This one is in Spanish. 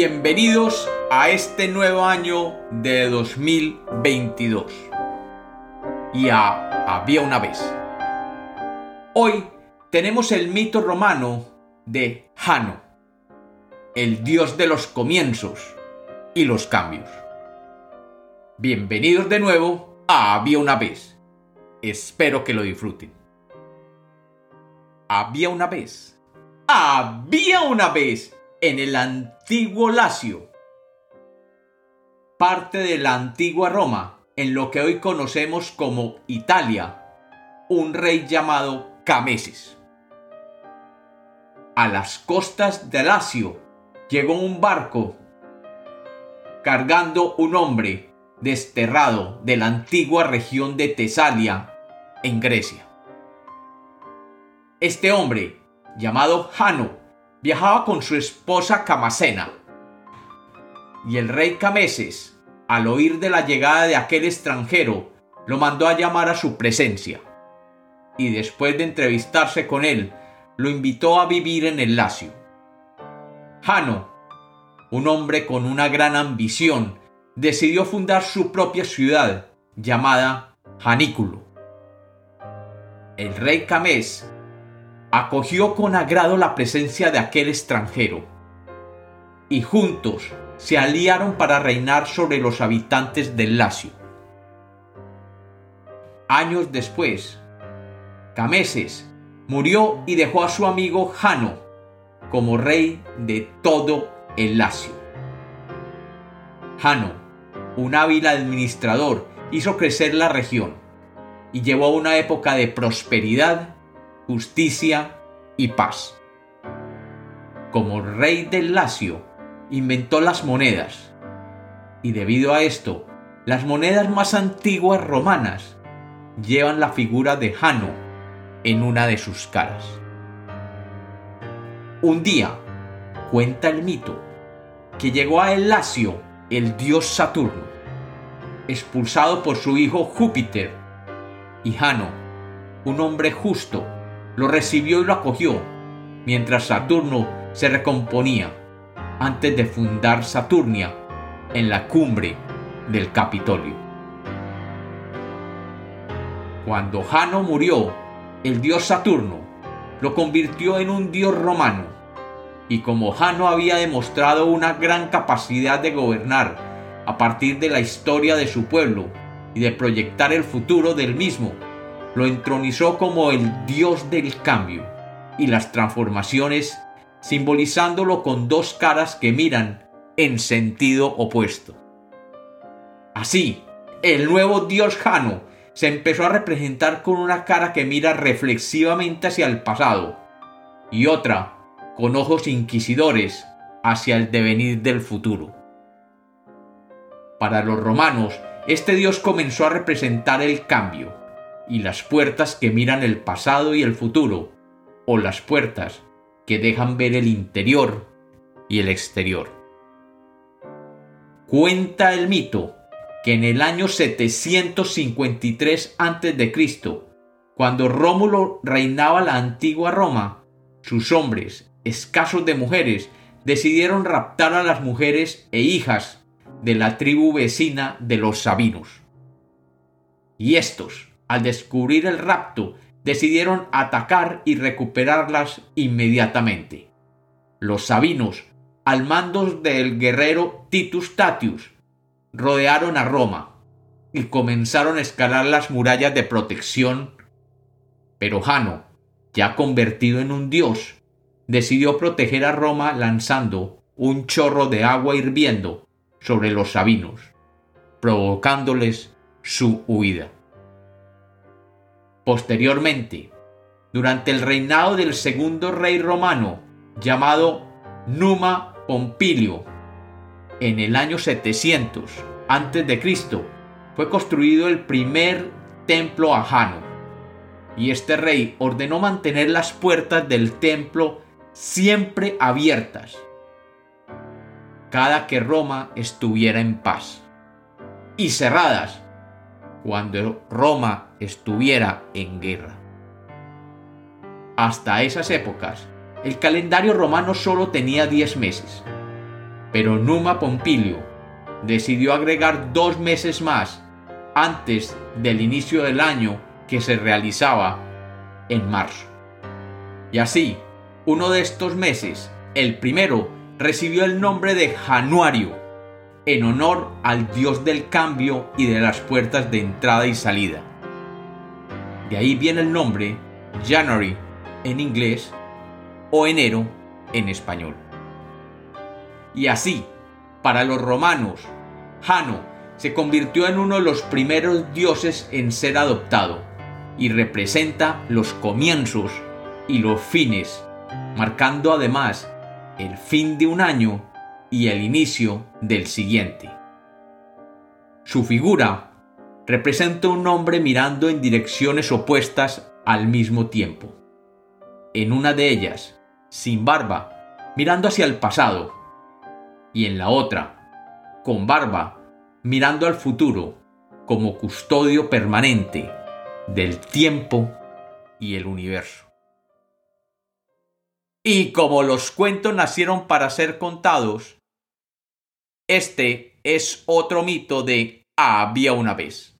Bienvenidos a este nuevo año de 2022 y a Había una vez. Hoy tenemos el mito romano de Jano, el dios de los comienzos y los cambios. Bienvenidos de nuevo a Había una vez. Espero que lo disfruten. Había una vez. Había una vez en el antiguo Lacio, parte de la antigua Roma, en lo que hoy conocemos como Italia, un rey llamado Cameses. A las costas de Lacio llegó un barco cargando un hombre desterrado de la antigua región de Tesalia, en Grecia. Este hombre, llamado Jano, viajaba con su esposa Camasena. Y el rey Cameses, al oír de la llegada de aquel extranjero, lo mandó a llamar a su presencia. Y después de entrevistarse con él, lo invitó a vivir en el Lacio. Jano, un hombre con una gran ambición, decidió fundar su propia ciudad, llamada Janículo. El rey Camés acogió con agrado la presencia de aquel extranjero, y juntos se aliaron para reinar sobre los habitantes del Lacio. Años después, Cameses murió y dejó a su amigo Jano como rey de todo el Lacio. Jano, un hábil administrador, hizo crecer la región y llevó a una época de prosperidad justicia y paz. Como rey del Lacio, inventó las monedas, y debido a esto, las monedas más antiguas romanas llevan la figura de Jano en una de sus caras. Un día, cuenta el mito, que llegó a el Lacio el dios Saturno, expulsado por su hijo Júpiter, y Jano, un hombre justo, lo recibió y lo acogió, mientras Saturno se recomponía antes de fundar Saturnia en la cumbre del Capitolio. Cuando Jano murió, el dios Saturno lo convirtió en un dios romano, y como Jano había demostrado una gran capacidad de gobernar a partir de la historia de su pueblo y de proyectar el futuro del mismo, lo entronizó como el dios del cambio y las transformaciones, simbolizándolo con dos caras que miran en sentido opuesto. Así, el nuevo dios Jano se empezó a representar con una cara que mira reflexivamente hacia el pasado y otra con ojos inquisidores hacia el devenir del futuro. Para los romanos, este dios comenzó a representar el cambio, y las puertas que miran el pasado y el futuro, o las puertas que dejan ver el interior y el exterior. Cuenta el mito que en el año 753 a.C., cuando Rómulo reinaba la antigua Roma, sus hombres, escasos de mujeres, decidieron raptar a las mujeres e hijas de la tribu vecina de los Sabinos. Y estos, al descubrir el rapto, decidieron atacar y recuperarlas inmediatamente. Los sabinos, al mando del guerrero Titus Tatius, rodearon a Roma y comenzaron a escalar las murallas de protección. Pero Jano, ya convertido en un dios, decidió proteger a Roma lanzando un chorro de agua hirviendo sobre los sabinos, provocándoles su huida. Posteriormente, durante el reinado del segundo rey romano, llamado Numa Pompilio, en el año 700 a.C., fue construido el primer templo a Jano, y este rey ordenó mantener las puertas del templo siempre abiertas, cada que Roma estuviera en paz, y cerradas cuando Roma estuviera en guerra. Hasta esas épocas, el calendario romano solo tenía 10 meses, Pero Numa Pompilio decidió agregar dos meses más antes del inicio del año que se realizaba en marzo. Y así, uno de estos meses, el primero, recibió el nombre de Januario, en honor al dios del cambio y de las puertas de entrada y salida. De ahí viene el nombre January en inglés o enero en español. Y así, para los romanos, Jano se convirtió en uno de los primeros dioses en ser adoptado y representa los comienzos y los fines, marcando además el fin de un año y el inicio del siguiente. Su figura representa un hombre mirando en direcciones opuestas al mismo tiempo. En una de ellas, sin barba, mirando hacia el pasado, y en la otra, con barba, mirando al futuro como custodio permanente del tiempo y el universo. Y como los cuentos nacieron para ser contados, este es otro mito de había una vez.